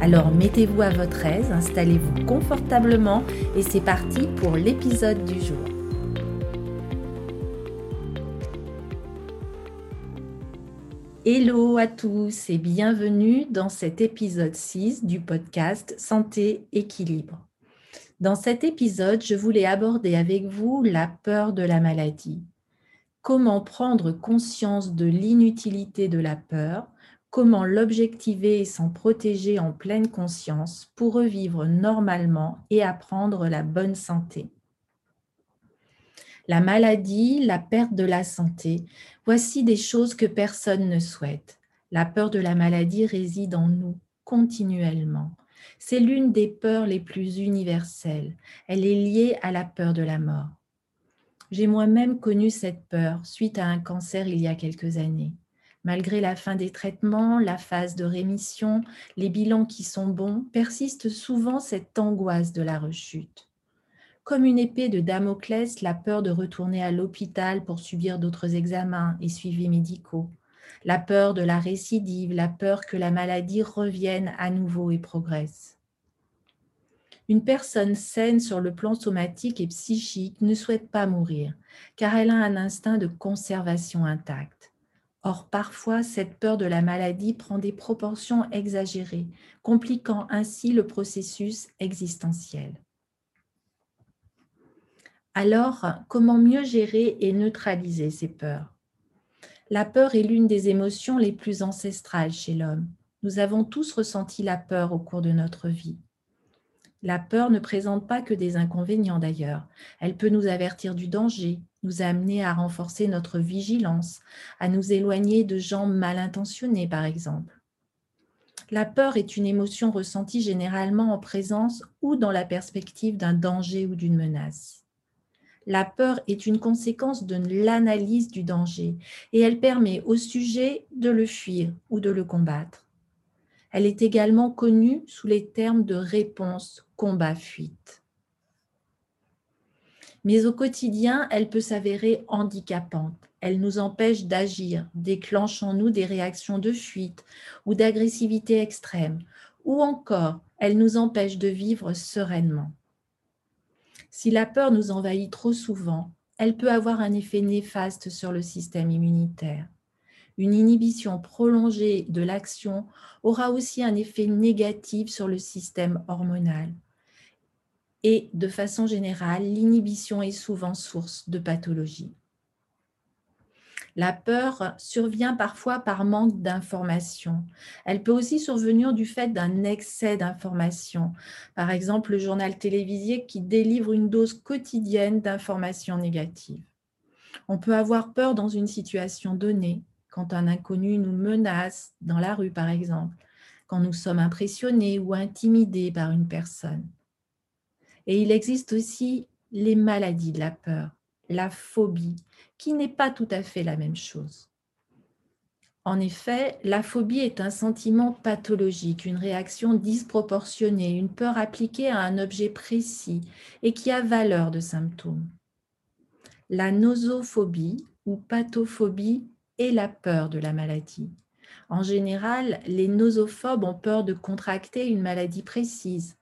Alors mettez-vous à votre aise, installez-vous confortablement et c'est parti pour l'épisode du jour. Hello à tous et bienvenue dans cet épisode 6 du podcast Santé Équilibre. Dans cet épisode, je voulais aborder avec vous la peur de la maladie. Comment prendre conscience de l'inutilité de la peur comment l'objectiver et s'en protéger en pleine conscience pour revivre normalement et apprendre la bonne santé. La maladie, la perte de la santé, voici des choses que personne ne souhaite. La peur de la maladie réside en nous continuellement. C'est l'une des peurs les plus universelles. Elle est liée à la peur de la mort. J'ai moi-même connu cette peur suite à un cancer il y a quelques années. Malgré la fin des traitements, la phase de rémission, les bilans qui sont bons, persiste souvent cette angoisse de la rechute. Comme une épée de Damoclès, la peur de retourner à l'hôpital pour subir d'autres examens et suivis médicaux, la peur de la récidive, la peur que la maladie revienne à nouveau et progresse. Une personne saine sur le plan somatique et psychique ne souhaite pas mourir, car elle a un instinct de conservation intact. Or, parfois, cette peur de la maladie prend des proportions exagérées, compliquant ainsi le processus existentiel. Alors, comment mieux gérer et neutraliser ces peurs? La peur est l'une des émotions les plus ancestrales chez l'homme. Nous avons tous ressenti la peur au cours de notre vie. La peur ne présente pas que des inconvénients d'ailleurs. Elle peut nous avertir du danger, nous amener à renforcer notre vigilance, à nous éloigner de gens mal intentionnés par exemple. La peur est une émotion ressentie généralement en présence ou dans la perspective d'un danger ou d'une menace. La peur est une conséquence de l'analyse du danger et elle permet au sujet de le fuir ou de le combattre. Elle est également connue sous les termes de réponse combat-fuite. Mais au quotidien, elle peut s'avérer handicapante. Elle nous empêche d'agir, déclenche en nous des réactions de fuite ou d'agressivité extrême, ou encore elle nous empêche de vivre sereinement. Si la peur nous envahit trop souvent, elle peut avoir un effet néfaste sur le système immunitaire une inhibition prolongée de l'action aura aussi un effet négatif sur le système hormonal. Et de façon générale, l'inhibition est souvent source de pathologie. La peur survient parfois par manque d'information. Elle peut aussi survenir du fait d'un excès d'information. Par exemple, le journal télévisé qui délivre une dose quotidienne d'informations négatives. On peut avoir peur dans une situation donnée quand un inconnu nous menace dans la rue, par exemple, quand nous sommes impressionnés ou intimidés par une personne. Et il existe aussi les maladies de la peur, la phobie, qui n'est pas tout à fait la même chose. En effet, la phobie est un sentiment pathologique, une réaction disproportionnée, une peur appliquée à un objet précis et qui a valeur de symptôme. La nosophobie ou pathophobie et la peur de la maladie. En général, les nosophobes ont peur de contracter une maladie précise,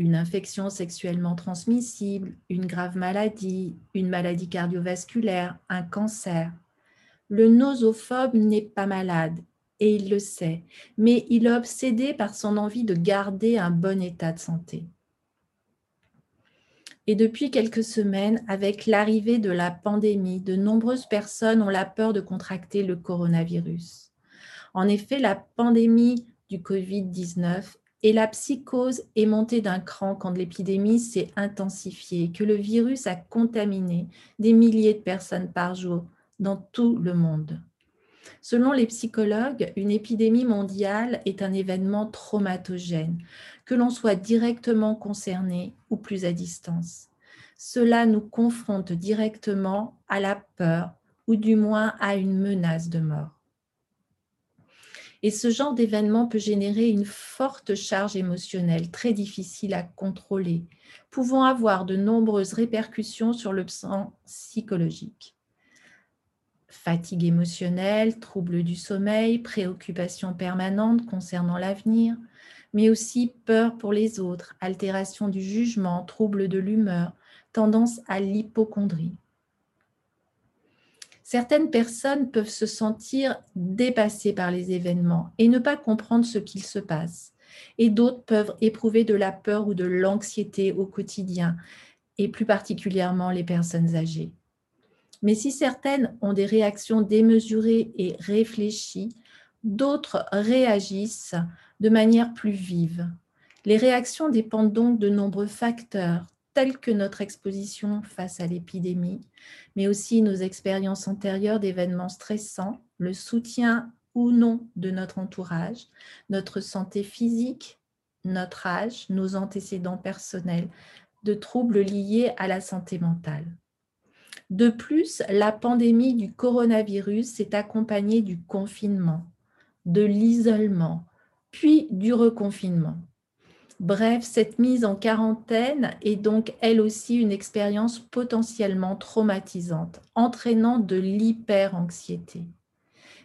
une infection sexuellement transmissible, une grave maladie, une maladie cardiovasculaire, un cancer. Le nosophobe n'est pas malade et il le sait, mais il est obsédé par son envie de garder un bon état de santé. Et depuis quelques semaines, avec l'arrivée de la pandémie, de nombreuses personnes ont la peur de contracter le coronavirus. En effet, la pandémie du Covid-19 et la psychose est montée d'un cran quand l'épidémie s'est intensifiée, que le virus a contaminé des milliers de personnes par jour dans tout le monde. Selon les psychologues, une épidémie mondiale est un événement traumatogène, que l'on soit directement concerné ou plus à distance. Cela nous confronte directement à la peur ou du moins à une menace de mort. Et ce genre d'événement peut générer une forte charge émotionnelle très difficile à contrôler, pouvant avoir de nombreuses répercussions sur le plan psychologique. Fatigue émotionnelle, troubles du sommeil, préoccupations permanentes concernant l'avenir, mais aussi peur pour les autres, altération du jugement, troubles de l'humeur, tendance à l'hypochondrie. Certaines personnes peuvent se sentir dépassées par les événements et ne pas comprendre ce qu'il se passe. Et d'autres peuvent éprouver de la peur ou de l'anxiété au quotidien, et plus particulièrement les personnes âgées. Mais si certaines ont des réactions démesurées et réfléchies, d'autres réagissent de manière plus vive. Les réactions dépendent donc de nombreux facteurs, que notre exposition face à l'épidémie, mais aussi nos expériences antérieures d'événements stressants, le soutien ou non de notre entourage, notre santé physique, notre âge, nos antécédents personnels, de troubles liés à la santé mentale. De plus, la pandémie du coronavirus s'est accompagnée du confinement, de l'isolement, puis du reconfinement. Bref, cette mise en quarantaine est donc elle aussi une expérience potentiellement traumatisante, entraînant de l'hyper-anxiété.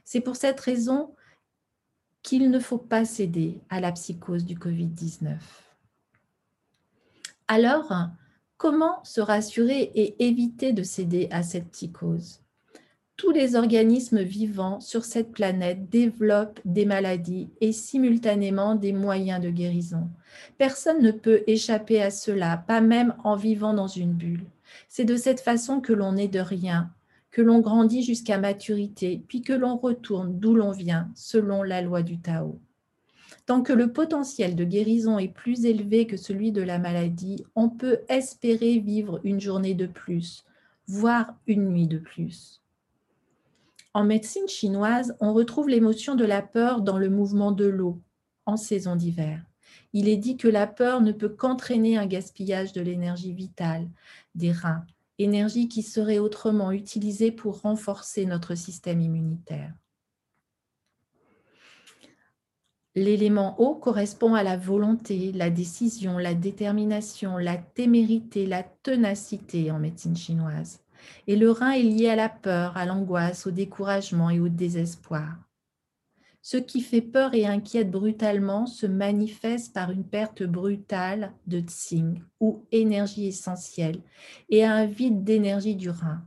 C'est pour cette raison qu'il ne faut pas céder à la psychose du Covid-19. Alors, comment se rassurer et éviter de céder à cette psychose? Tous les organismes vivants sur cette planète développent des maladies et simultanément des moyens de guérison. Personne ne peut échapper à cela, pas même en vivant dans une bulle. C'est de cette façon que l'on est de rien, que l'on grandit jusqu'à maturité, puis que l'on retourne d'où l'on vient, selon la loi du Tao. Tant que le potentiel de guérison est plus élevé que celui de la maladie, on peut espérer vivre une journée de plus, voire une nuit de plus. En médecine chinoise, on retrouve l'émotion de la peur dans le mouvement de l'eau en saison d'hiver. Il est dit que la peur ne peut qu'entraîner un gaspillage de l'énergie vitale, des reins, énergie qui serait autrement utilisée pour renforcer notre système immunitaire. L'élément eau correspond à la volonté, la décision, la détermination, la témérité, la ténacité en médecine chinoise. Et le rein est lié à la peur, à l'angoisse, au découragement et au désespoir. Ce qui fait peur et inquiète brutalement se manifeste par une perte brutale de tsing ou énergie essentielle et un vide d'énergie du rein.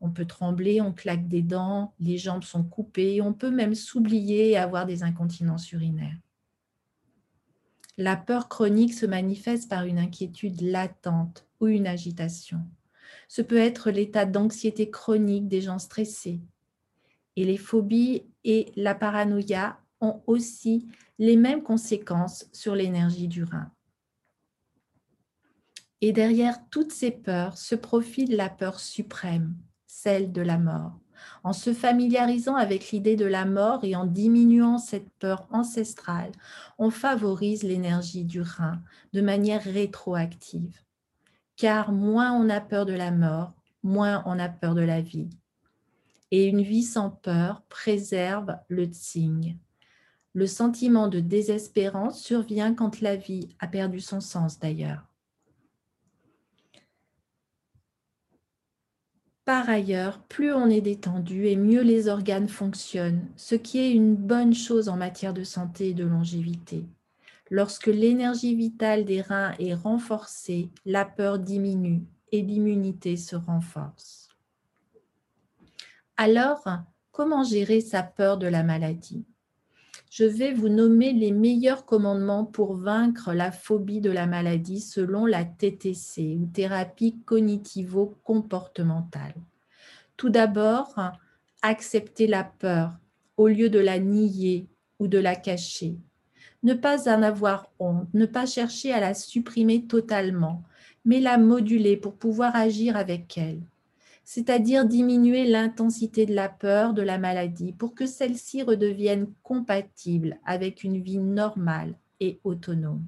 On peut trembler, on claque des dents, les jambes sont coupées, on peut même s'oublier et avoir des incontinences urinaires. La peur chronique se manifeste par une inquiétude latente ou une agitation. Ce peut être l'état d'anxiété chronique des gens stressés. Et les phobies et la paranoïa ont aussi les mêmes conséquences sur l'énergie du rein. Et derrière toutes ces peurs se profile la peur suprême, celle de la mort. En se familiarisant avec l'idée de la mort et en diminuant cette peur ancestrale, on favorise l'énergie du rein de manière rétroactive car moins on a peur de la mort, moins on a peur de la vie. Et une vie sans peur préserve le tsing. Le sentiment de désespérance survient quand la vie a perdu son sens d'ailleurs. Par ailleurs, plus on est détendu et mieux les organes fonctionnent, ce qui est une bonne chose en matière de santé et de longévité. Lorsque l'énergie vitale des reins est renforcée, la peur diminue et l'immunité se renforce. Alors, comment gérer sa peur de la maladie? Je vais vous nommer les meilleurs commandements pour vaincre la phobie de la maladie selon la TTC ou thérapie cognitivo-comportementale. Tout d'abord, accepter la peur au lieu de la nier ou de la cacher ne pas en avoir honte, ne pas chercher à la supprimer totalement, mais la moduler pour pouvoir agir avec elle. c'est-à-dire diminuer l'intensité de la peur de la maladie pour que celle-ci redevienne compatible avec une vie normale et autonome.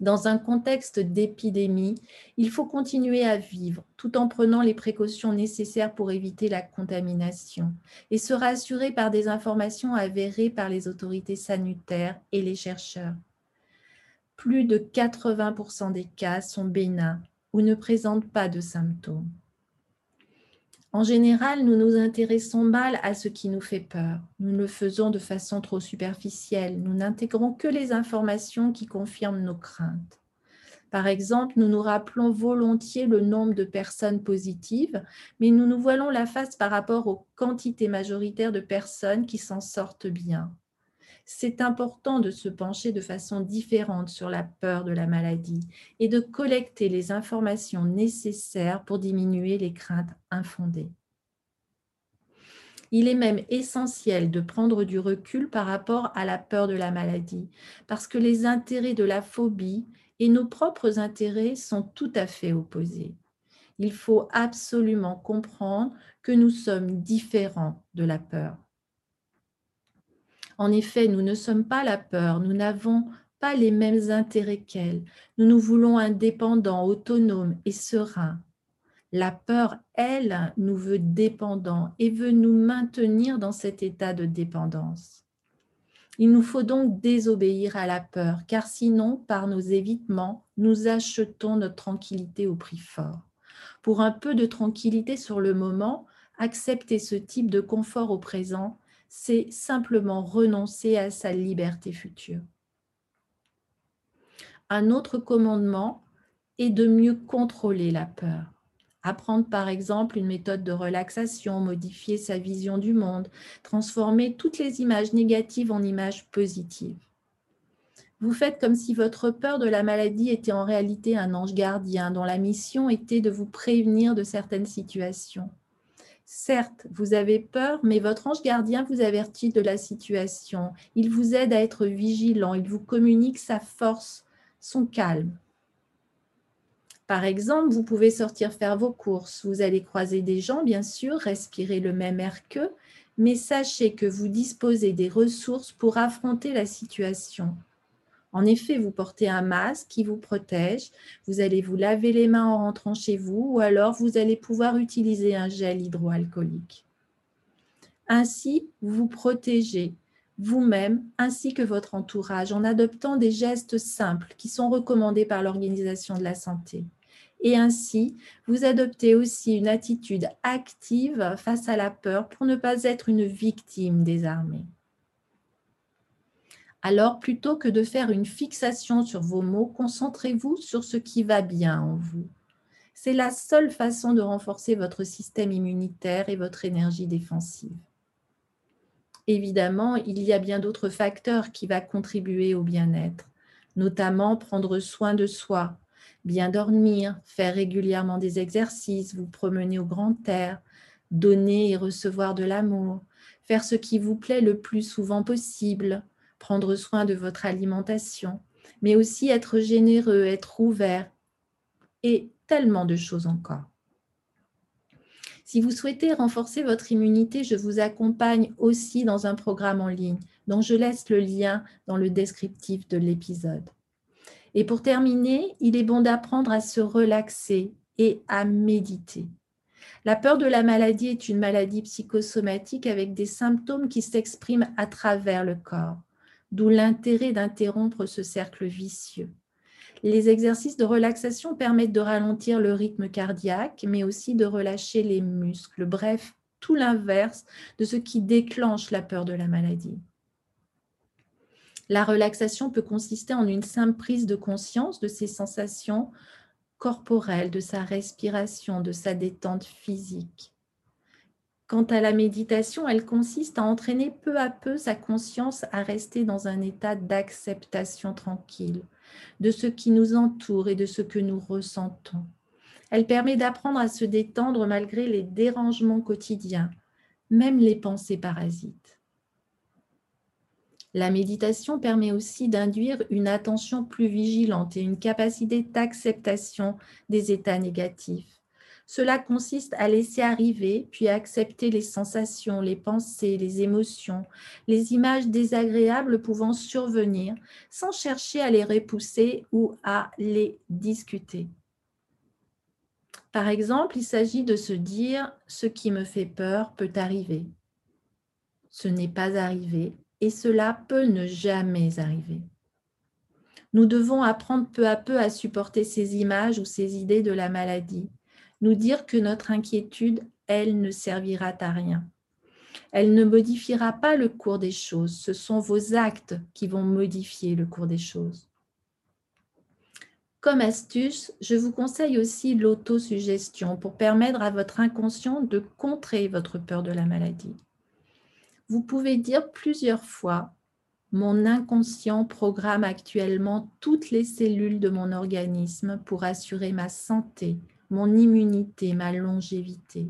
Dans un contexte d'épidémie, il faut continuer à vivre tout en prenant les précautions nécessaires pour éviter la contamination et se rassurer par des informations avérées par les autorités sanitaires et les chercheurs. Plus de 80% des cas sont bénins ou ne présentent pas de symptômes. En général, nous nous intéressons mal à ce qui nous fait peur. Nous le faisons de façon trop superficielle. Nous n'intégrons que les informations qui confirment nos craintes. Par exemple, nous nous rappelons volontiers le nombre de personnes positives, mais nous nous voilons la face par rapport aux quantités majoritaires de personnes qui s'en sortent bien. C'est important de se pencher de façon différente sur la peur de la maladie et de collecter les informations nécessaires pour diminuer les craintes infondées. Il est même essentiel de prendre du recul par rapport à la peur de la maladie, parce que les intérêts de la phobie et nos propres intérêts sont tout à fait opposés. Il faut absolument comprendre que nous sommes différents de la peur. En effet, nous ne sommes pas la peur, nous n'avons pas les mêmes intérêts qu'elle. Nous nous voulons indépendants, autonomes et sereins. La peur, elle, nous veut dépendants et veut nous maintenir dans cet état de dépendance. Il nous faut donc désobéir à la peur, car sinon, par nos évitements, nous achetons notre tranquillité au prix fort. Pour un peu de tranquillité sur le moment, accepter ce type de confort au présent c'est simplement renoncer à sa liberté future. Un autre commandement est de mieux contrôler la peur. Apprendre par exemple une méthode de relaxation, modifier sa vision du monde, transformer toutes les images négatives en images positives. Vous faites comme si votre peur de la maladie était en réalité un ange gardien dont la mission était de vous prévenir de certaines situations. Certes, vous avez peur, mais votre ange gardien vous avertit de la situation. Il vous aide à être vigilant, il vous communique sa force, son calme. Par exemple, vous pouvez sortir faire vos courses. Vous allez croiser des gens, bien sûr, respirer le même air qu'eux, mais sachez que vous disposez des ressources pour affronter la situation. En effet, vous portez un masque qui vous protège, vous allez vous laver les mains en rentrant chez vous ou alors vous allez pouvoir utiliser un gel hydroalcoolique. Ainsi, vous vous protégez vous-même ainsi que votre entourage en adoptant des gestes simples qui sont recommandés par l'Organisation de la santé. Et ainsi, vous adoptez aussi une attitude active face à la peur pour ne pas être une victime désarmée. Alors, plutôt que de faire une fixation sur vos mots, concentrez-vous sur ce qui va bien en vous. C'est la seule façon de renforcer votre système immunitaire et votre énergie défensive. Évidemment, il y a bien d'autres facteurs qui vont contribuer au bien-être, notamment prendre soin de soi, bien dormir, faire régulièrement des exercices, vous promener au grand air, donner et recevoir de l'amour, faire ce qui vous plaît le plus souvent possible, prendre soin de votre alimentation, mais aussi être généreux, être ouvert et tellement de choses encore. Si vous souhaitez renforcer votre immunité, je vous accompagne aussi dans un programme en ligne dont je laisse le lien dans le descriptif de l'épisode. Et pour terminer, il est bon d'apprendre à se relaxer et à méditer. La peur de la maladie est une maladie psychosomatique avec des symptômes qui s'expriment à travers le corps d'où l'intérêt d'interrompre ce cercle vicieux. Les exercices de relaxation permettent de ralentir le rythme cardiaque, mais aussi de relâcher les muscles, bref, tout l'inverse de ce qui déclenche la peur de la maladie. La relaxation peut consister en une simple prise de conscience de ses sensations corporelles, de sa respiration, de sa détente physique. Quant à la méditation, elle consiste à entraîner peu à peu sa conscience à rester dans un état d'acceptation tranquille de ce qui nous entoure et de ce que nous ressentons. Elle permet d'apprendre à se détendre malgré les dérangements quotidiens, même les pensées parasites. La méditation permet aussi d'induire une attention plus vigilante et une capacité d'acceptation des états négatifs Cela consiste à laisser arriver, puis à accepter les sensations, les pensées, les émotions, les images désagréables pouvant survenir, sans chercher à les repousser ou à les discuter. Par exemple, il s'agit de se dire ce qui me fait peur peut arriver. Ce n'est pas arrivé et cela peut ne jamais arriver. Nous devons apprendre peu à peu à supporter ces images ou ces idées de la maladie, nous dire que notre inquiétude, elle, ne servira à rien. Elle ne modifiera pas le cours des choses, ce sont vos actes qui vont modifier le cours des choses. Comme astuce, je vous conseille aussi l'autosuggestion pour permettre à votre inconscient de contrer votre peur de la maladie. Vous pouvez dire plusieurs fois mon inconscient programme actuellement toutes les cellules de mon organisme pour assurer ma santé, mon immunité, ma longévité.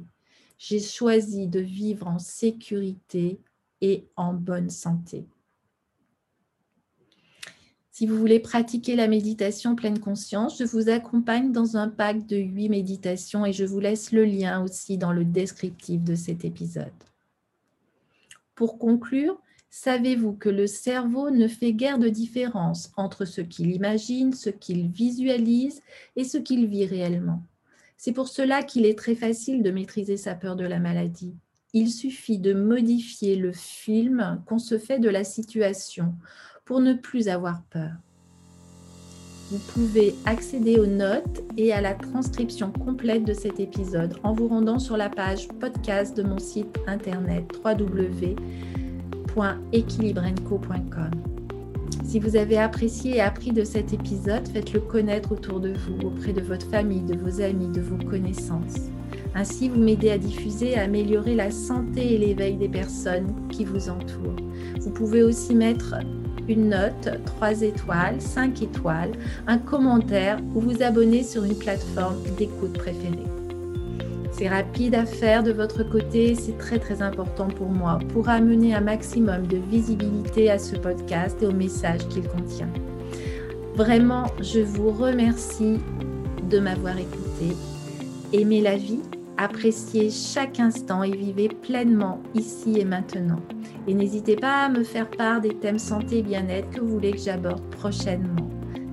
J'ai choisi de vivre en sécurité et en bonne santé. Si vous voulez pratiquer la méditation pleine conscience, je vous accompagne dans un pack de huit méditations et je vous laisse le lien aussi dans le descriptif de cet épisode. Pour conclure, Savez-vous que le cerveau ne fait guère de différence entre ce qu'il imagine, ce qu'il visualise et ce qu'il vit réellement? C'est pour cela qu'il est très facile de maîtriser sa peur de la maladie. Il suffit de modifier le film qu'on se fait de la situation pour ne plus avoir peur. Vous pouvez accéder aux notes et à la transcription complète de cet épisode en vous rendant sur la page podcast de mon site internet www www.equilibrenco.com. Si vous avez apprécié et appris de cet épisode, faites-le connaître autour de vous, auprès de votre famille, de vos amis, de vos connaissances. Ainsi, vous m'aidez à diffuser et à améliorer la santé et l'éveil des personnes qui vous entourent. Vous pouvez aussi mettre une note, 3 étoiles, 5 étoiles, un commentaire ou vous abonner sur une plateforme d'écoute préférée. C'est rapide à faire de votre côté, c'est très très important pour moi pour amener un maximum de visibilité à ce podcast et au message qu'il contient. Vraiment, je vous remercie de m'avoir écouté. Aimez la vie, appréciez chaque instant et vivez pleinement ici et maintenant. Et n'hésitez pas à me faire part des thèmes santé et bien-être que vous voulez que j'aborde prochainement.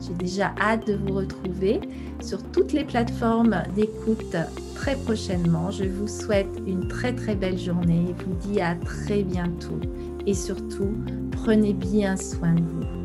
J'ai déjà hâte de vous retrouver sur toutes les plateformes d'écoute très prochainement. Je vous souhaite une très très belle journée et vous dis à très bientôt. Et surtout, prenez bien soin de vous.